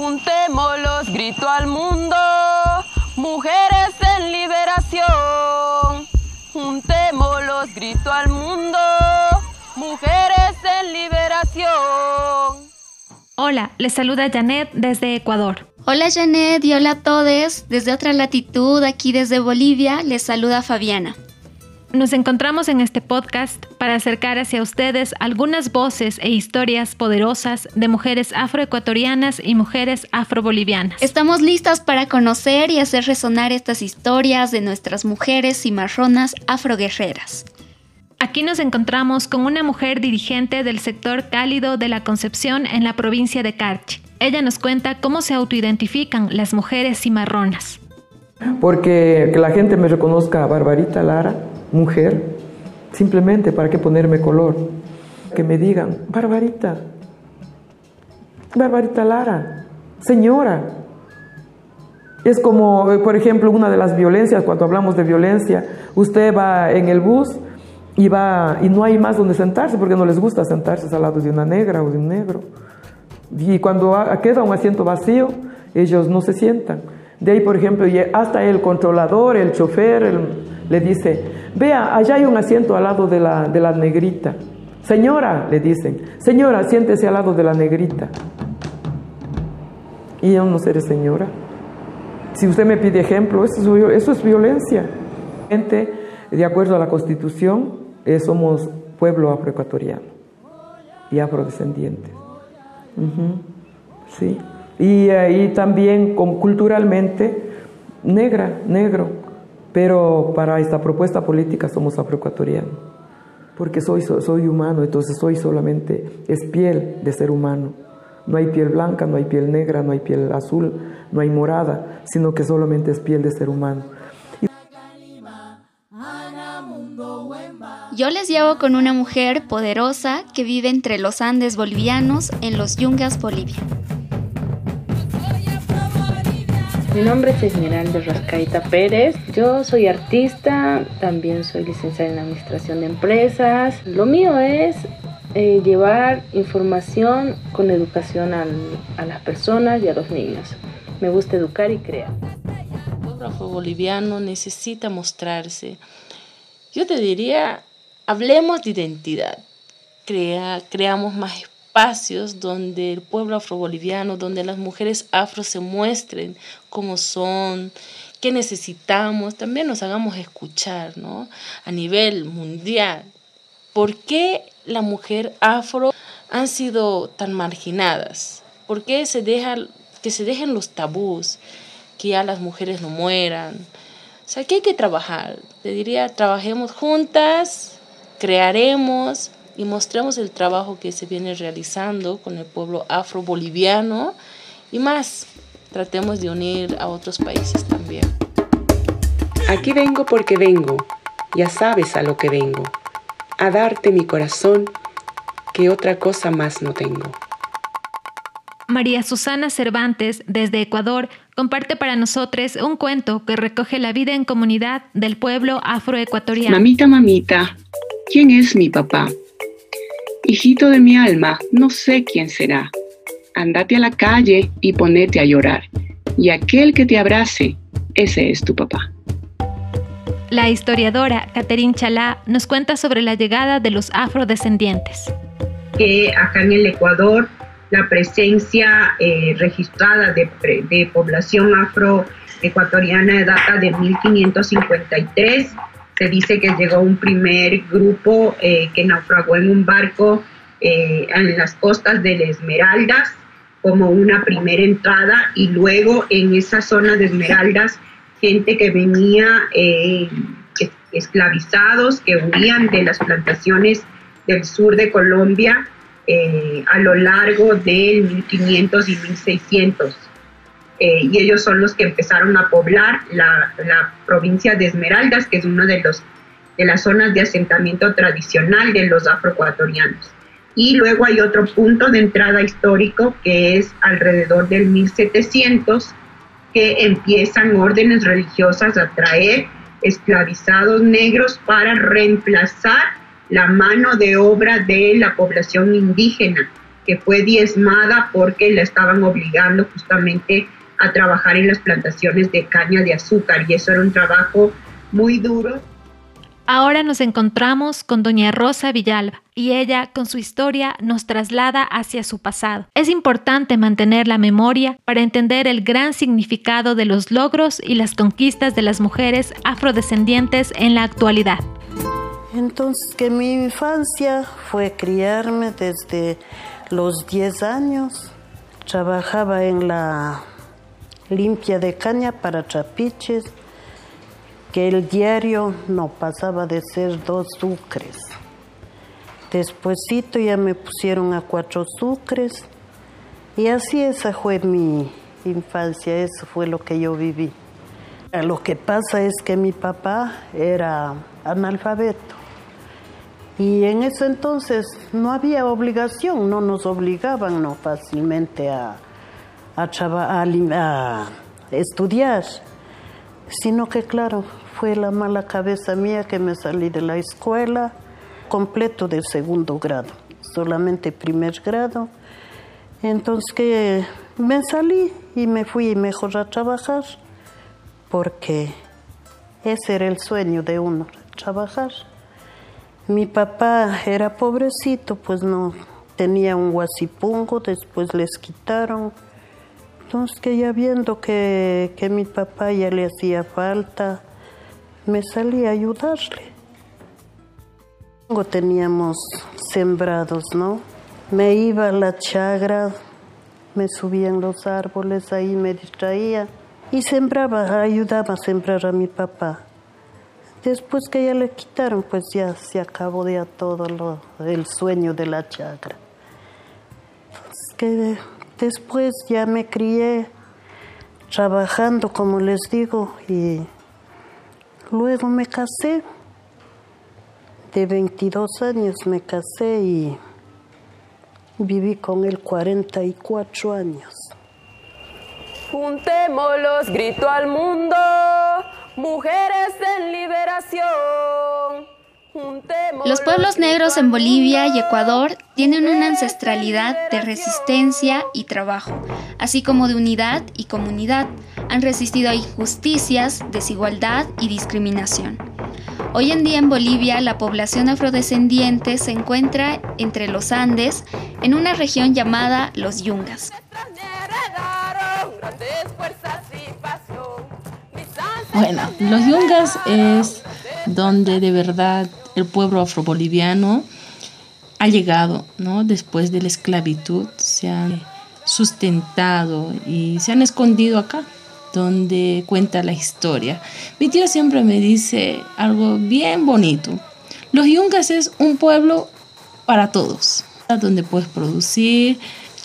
Juntémoslos, grito al mundo, mujeres en liberación. Juntémoslos, grito al mundo, mujeres en liberación. Hola, les saluda Janet desde Ecuador. Hola Janet y hola a todos. Desde otra latitud, aquí desde Bolivia, les saluda Fabiana. Nos encontramos en este podcast para acercar hacia ustedes algunas voces e historias poderosas de mujeres afroecuatorianas y mujeres afrobolivianas. Estamos listas para conocer y hacer resonar estas historias de nuestras mujeres cimarronas afroguerreras. Aquí nos encontramos con una mujer dirigente del sector cálido de la Concepción en la provincia de Carchi. Ella nos cuenta cómo se autoidentifican las mujeres cimarronas. Porque que la gente me reconozca a Barbarita Lara mujer, simplemente para que ponerme color. Que me digan, Barbarita, Barbarita Lara, señora. Es como, eh, por ejemplo, una de las violencias, cuando hablamos de violencia, usted va en el bus y, va, y no hay más donde sentarse porque no les gusta sentarse al lado de una negra o de un negro. Y cuando queda un asiento vacío, ellos no se sientan. De ahí, por ejemplo, hasta el controlador, el chofer, el, le dice, vea, allá hay un asiento al lado de la, de la negrita. Señora, le dicen, señora, siéntese al lado de la negrita. Y yo no seré señora. Si usted me pide ejemplo, eso es, violencia. De acuerdo a la Constitución, eh, somos pueblo afroecuatoriano y afrodescendientes. Sí. Y, eh, también culturalmente negra, negro. Pero para esta propuesta política somos afroecuatorianos, porque soy, soy humano, entonces soy solamente, es piel de ser humano. No hay piel blanca, no hay piel negra, no hay piel azul, no hay morada, sino que solamente es piel de ser humano. Yo les llevo con una mujer poderosa que vive entre los Andes bolivianos en los Yungas, Bolivia. Mi nombre es Esmeralda Rascaita Pérez. Yo soy artista, también soy licenciada en Administración de Empresas. Lo mío es eh, llevar información con educación a las personas y a los niños. Me gusta educar y crear. El pueblo boliviano necesita mostrarse. Yo te diría, hablemos de identidad. Crea, creamos más espacios donde el pueblo afroboliviano, donde las mujeres afro se muestren como son, qué necesitamos, también nos hagamos escuchar, ¿no? A nivel mundial. ¿Por qué la mujer afro han sido tan marginadas? ¿Por qué se deja, que se dejen los tabús, que ya las mujeres no mueran? O sea, que hay que trabajar. Te diría, trabajemos juntas, crearemos, y mostremos el trabajo que se viene realizando con el pueblo afro-boliviano y más, tratemos de unir a otros países también. Aquí vengo porque vengo, ya sabes a lo que vengo, a darte mi corazón, que otra cosa más no tengo. María Susana Cervantes, desde Ecuador, comparte para nosotros un cuento que recoge la vida en comunidad del pueblo afroecuatoriano. Mamita, mamita, ¿quién es mi papá? Hijito de mi alma, no sé quién será. Andate a la calle y ponete a llorar. Y aquel que te abrace, ese es tu papá. La historiadora Catherine Chalá nos cuenta sobre la llegada de los afrodescendientes. Que acá en el Ecuador la presencia eh, registrada de, de población afroecuatoriana data de 1553 se dice que llegó un primer grupo eh, que naufragó en un barco eh, en las costas de Esmeraldas como una primera entrada y luego en esa zona de Esmeraldas gente que venía eh, esclavizados, que huían de las plantaciones del sur de Colombia a lo largo del 1500 y 1600. Eh, y ellos son los que empezaron a poblar la, provincia de Esmeraldas, que es una de, los, de las zonas de asentamiento tradicional de los afroecuatorianos. Y luego hay otro punto de entrada histórico que es alrededor del 1700, que empiezan órdenes religiosas a traer esclavizados negros para reemplazar la mano de obra de la población indígena que fue diezmada porque la estaban obligando justamente a trabajar en las plantaciones de caña de azúcar y eso era un trabajo muy duro. Ahora nos encontramos con doña Rosa Villalba y ella con su historia nos traslada hacia su pasado. Es importante mantener la memoria para entender el gran significado de los logros y las conquistas de las mujeres afrodescendientes en la actualidad. Entonces que mi infancia fue criarme desde los 10 años. Trabajaba en la limpia de caña para trapiches que el diario no pasaba de ser dos sucres. Despuésito ya me pusieron a cuatro sucres y así esa fue mi infancia, eso fue lo que yo viví. Lo que pasa es que mi papá era analfabeto y en ese entonces no había obligación, no nos obligaban no fácilmente a, a, a estudiar sino que claro, fue la mala cabeza mía que me salí de la escuela completo de segundo grado, solamente primer grado. Entonces que me salí y me fui mejor a trabajar, porque ese era el sueño de uno, trabajar. Mi papá era pobrecito, pues no tenía un guasipungo, después les quitaron entonces que ya viendo que, que mi papá ya le hacía falta, me salí a ayudarle. Teníamos sembrados, ¿no? Me iba a la chagra, me subía en los árboles, ahí me distraía y sembraba, ayudaba a sembrar a mi papá. Después que ya le quitaron, pues ya se acabó ya todo lo, el sueño de la chagra. Entonces que Después ya me crié trabajando, como les digo, y luego me casé. De 22 años me casé y viví con él 44 años. Juntémoslos, grito al mundo, mujeres en liberación. Los pueblos negros en Bolivia y Ecuador tienen una ancestralidad de resistencia y trabajo, así como de unidad y comunidad. Han resistido a injusticias, desigualdad y discriminación. Hoy en día en Bolivia la población afrodescendiente se encuentra entre los Andes en una región llamada los Yungas. Bueno, los Yungas es donde de verdad el pueblo afroboliviano ha llegado, ¿no? Después de la esclavitud, se han sustentado y se han escondido acá, donde cuenta la historia. Mi tío siempre me dice algo bien bonito. Los Yungas es un pueblo para todos, donde puedes producir,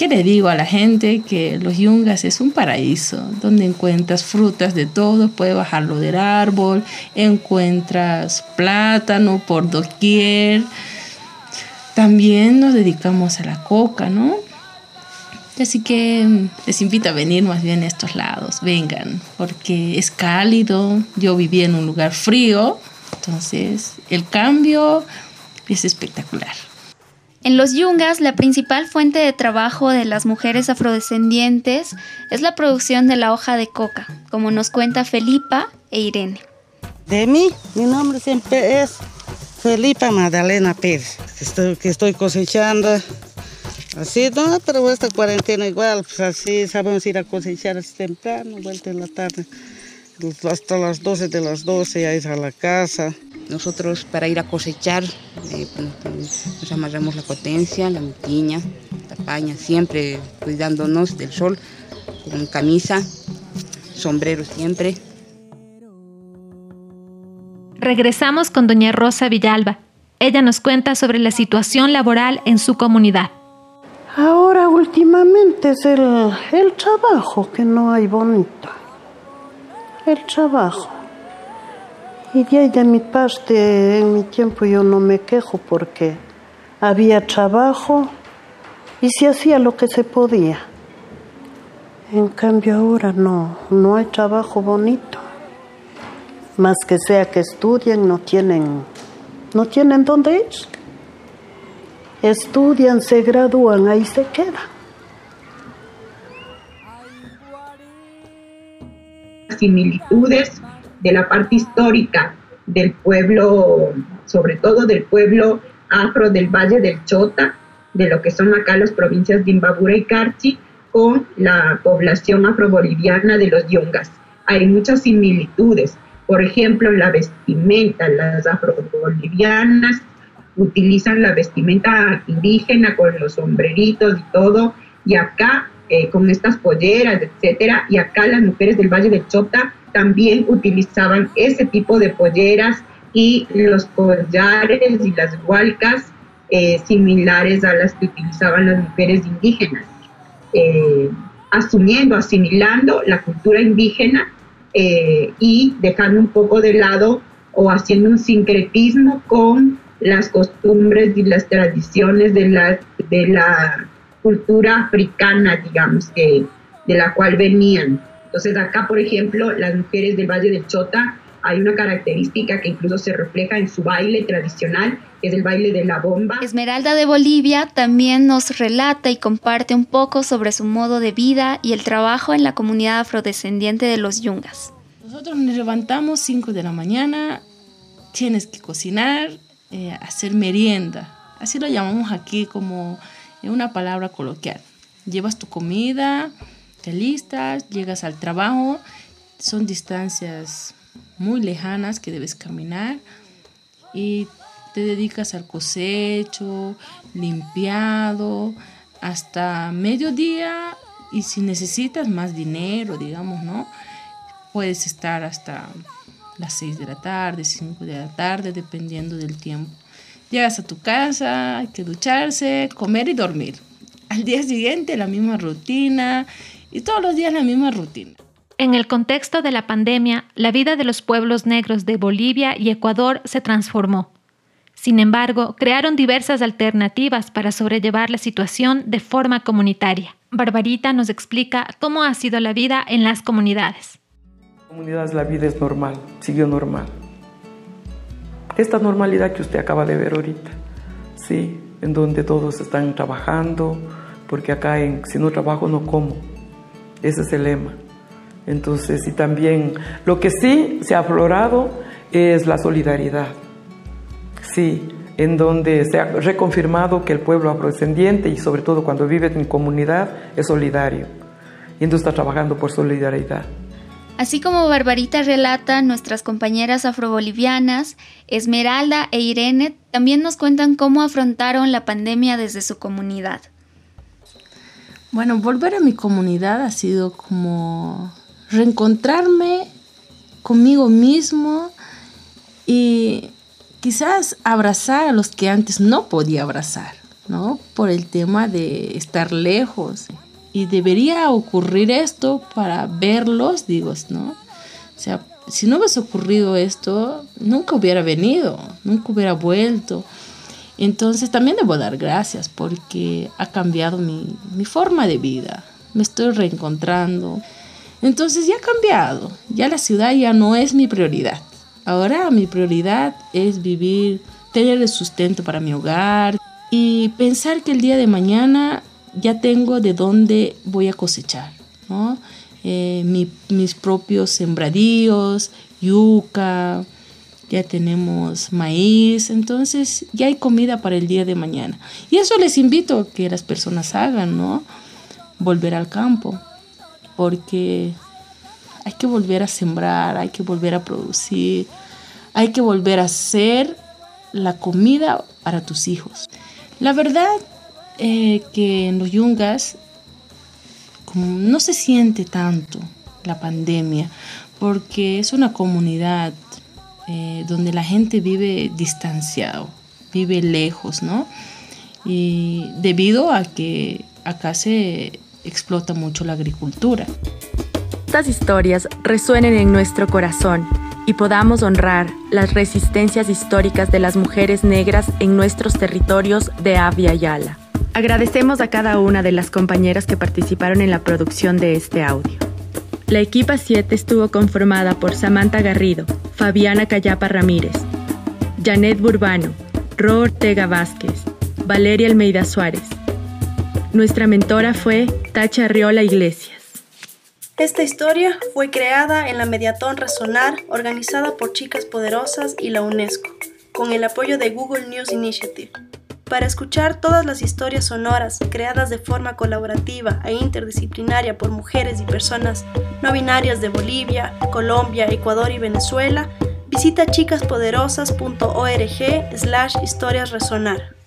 ¿Qué le digo a la gente? Que los yungas es un paraíso, donde encuentras frutas de todo, puedes bajarlo del árbol, encuentras plátano por doquier. También nos dedicamos a la coca, ¿no? Así que les invito a venir más bien a estos lados, vengan, porque es cálido, yo viví en un lugar frío, entonces el cambio es espectacular. En los yungas, la principal fuente de trabajo de las mujeres afrodescendientes es la producción de la hoja de coca, como nos cuenta Felipa e Irene. De mí, mi nombre siempre es Felipa Magdalena Pérez, que estoy, cosechando. Así, no, pero esta cuarentena igual, pues así sabemos ir a cosechar temprano, vuelta en la tarde, hasta las 12 de las 12 ya ir a la casa. Nosotros para ir a cosechar eh, nos amarramos la potencia, la mutiña, la paña, siempre cuidándonos del sol, con camisa, sombrero siempre. Regresamos con doña Rosa Villalba. Ella nos cuenta sobre la situación laboral en su comunidad. Ahora últimamente es el, el trabajo que no hay bonito. El trabajo y ahí de mi parte, en mi tiempo yo no me quejo porque había trabajo y se hacía lo que se podía. En cambio ahora no, no hay trabajo bonito. Más que sea que estudien, no tienen, no tienen dónde ir. estudian, se gradúan, ahí se quedan. Similitudes de la parte histórica del pueblo, sobre todo del pueblo afro del Valle del Chota, de lo que son acá las provincias de Imbabura y Carchi, con la población afroboliviana de los Yungas. Hay muchas similitudes. Por ejemplo, la vestimenta, las afrobolivianas utilizan la vestimenta indígena con los sombreritos y todo, y acá eh, con estas polleras, etcétera, y acá las mujeres del Valle del Chota también utilizaban ese tipo de polleras y los collares y las hualcas eh, similares a las que utilizaban las mujeres indígenas, eh, asumiendo, asimilando la cultura indígena y dejando un poco de lado o haciendo un sincretismo con las costumbres y las tradiciones de la, de la cultura africana, digamos, que, de la cual venían. Entonces acá, por ejemplo, las mujeres del Valle del Chota, hay una característica que incluso se refleja en su baile tradicional, que es el baile de la bomba. Esmeralda de Bolivia también nos relata y comparte un poco sobre su modo de vida y el trabajo en la comunidad afrodescendiente de los Yungas. Nosotros nos levantamos 5 de la mañana, tienes que cocinar, eh, hacer merienda. Así lo llamamos aquí como una palabra coloquial. Llevas tu comida, te listas, llegas al trabajo, son distancias muy lejanas que debes caminar y te dedicas al cosecho, limpiado, hasta mediodía y si necesitas más dinero, digamos, ¿no? Puedes estar hasta las 6 de la tarde, 5 de la tarde, dependiendo del tiempo. Llegas a tu casa, hay que ducharse, comer y dormir. Al día siguiente la misma rutina y todos los días la misma rutina. En el contexto de la pandemia, la vida de los pueblos negros de Bolivia y Ecuador se transformó. Sin embargo, crearon diversas alternativas para sobrellevar la situación de forma comunitaria. Barbarita nos explica cómo ha sido la vida en las comunidades comunidades la vida es normal, siguió normal. Esta normalidad que usted acaba de ver ahorita, sí, en donde todos están trabajando, porque acá en, si no trabajo no como, ese es el lema. Entonces, y también lo que sí se ha aflorado es la solidaridad, sí, en donde se ha reconfirmado que el pueblo afrodescendiente y sobre todo cuando vive en comunidad es solidario y entonces está trabajando por solidaridad. Así como Barbarita relata, nuestras compañeras afrobolivianas, Esmeralda e Irene, también nos cuentan cómo afrontaron la pandemia desde su comunidad. Bueno, volver a mi comunidad ha sido como reencontrarme conmigo mismo y quizás abrazar a los que antes no podía abrazar, ¿no? Por el tema de estar lejos, y debería ocurrir esto para verlos, digo, ¿no? O sea, si no hubiese ocurrido esto, nunca hubiera venido, nunca hubiera vuelto. Entonces también debo dar gracias porque ha cambiado mi, mi forma de vida, me estoy reencontrando. Entonces ya ha cambiado, ya la ciudad ya no es mi prioridad. Ahora mi prioridad es vivir, tener el sustento para mi hogar y pensar que el día de mañana ya tengo de dónde voy a cosechar, ¿no? Eh, mis propios sembradíos, yuca, ya tenemos maíz, entonces ya hay comida para el día de mañana. Y eso les invito a que las personas hagan, ¿no? Volver al campo, porque hay que volver a sembrar, hay que volver a producir, hay que volver a hacer la comida para tus hijos. La verdad eh, que en los yungas no se siente tanto la pandemia, porque es una comunidad eh, donde la gente vive distanciado, vive lejos, ¿no? Y debido a que acá se explota mucho la agricultura. Estas historias resuenen en nuestro corazón y podamos honrar las resistencias históricas de las mujeres negras en nuestros territorios de Avia Yala. Agradecemos a cada una de las compañeras que participaron en la producción de este audio. La equipa 7 estuvo conformada por Samantha Garrido, Fabiana Cayapa Ramírez, Janet Burbano, Ro Ortega Vázquez, Valeria Almeida Suárez. Nuestra mentora fue Tacha Riola Iglesias. Esta historia fue creada en la Mediatón Razonar, organizada por Chicas Poderosas y la UNESCO, con el apoyo de Google News Initiative. Para escuchar todas las historias sonoras creadas de forma colaborativa e interdisciplinaria por mujeres y personas no binarias de Bolivia, Colombia, Ecuador y Venezuela, visita chicaspoderosas.org slash historias resonar.